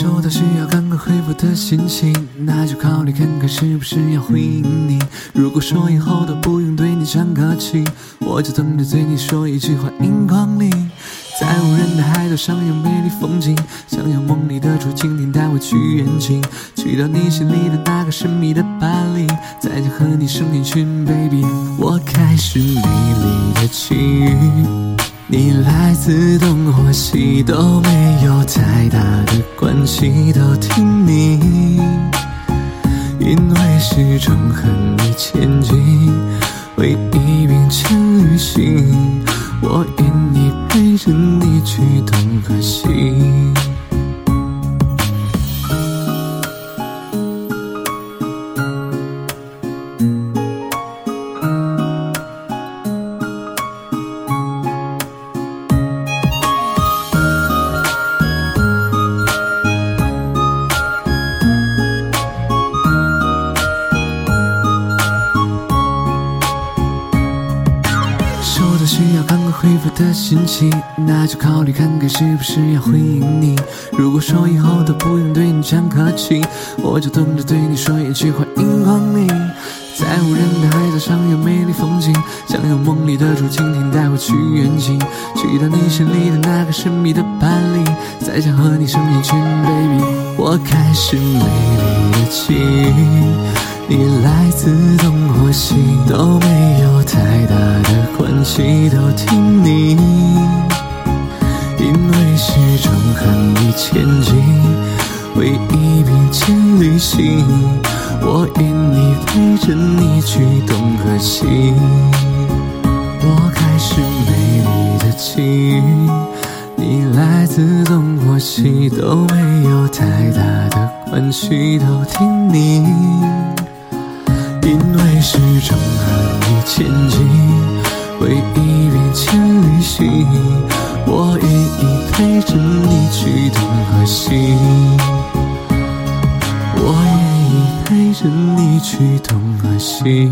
收到需要赶快回复的心情，那就考虑看看是不是要回应你。如果说以后都不用对你讲客气，我就等着对你说一句欢迎光临。在无人的海岛上有美丽风景，想要梦里的竹蜻蜓带我去远景，去到你心里的那个神秘的巴黎，再将和你生一群 baby。我开始美丽的奇遇，你来自东或西都没有关系，都听你，因为始终和你前进，为一并肩旅行，我愿意陪着你去东和西。要赶快回复的信息，那就考虑看看是不是要回应你。如果说以后都不用对你讲客气，我就等着对你说一句欢迎光临。在无人的海岛上有美丽风景，想用梦里的竹蜻蜓带我去远景，去到你心里的那个神秘的巴黎，再想和你生一群 baby。我开始美丽的奇遇，你来自东或西都没有太大的关系，都听你，因为始终和你前进，为一并肩旅行，我愿意陪着你去东和西。我开始美丽的奇遇，你来自东或西都没有太大的关系，都听你。因为始终和你前进，回忆并肩旅行，我愿意陪着你去东和西。我愿意陪着你去东和西。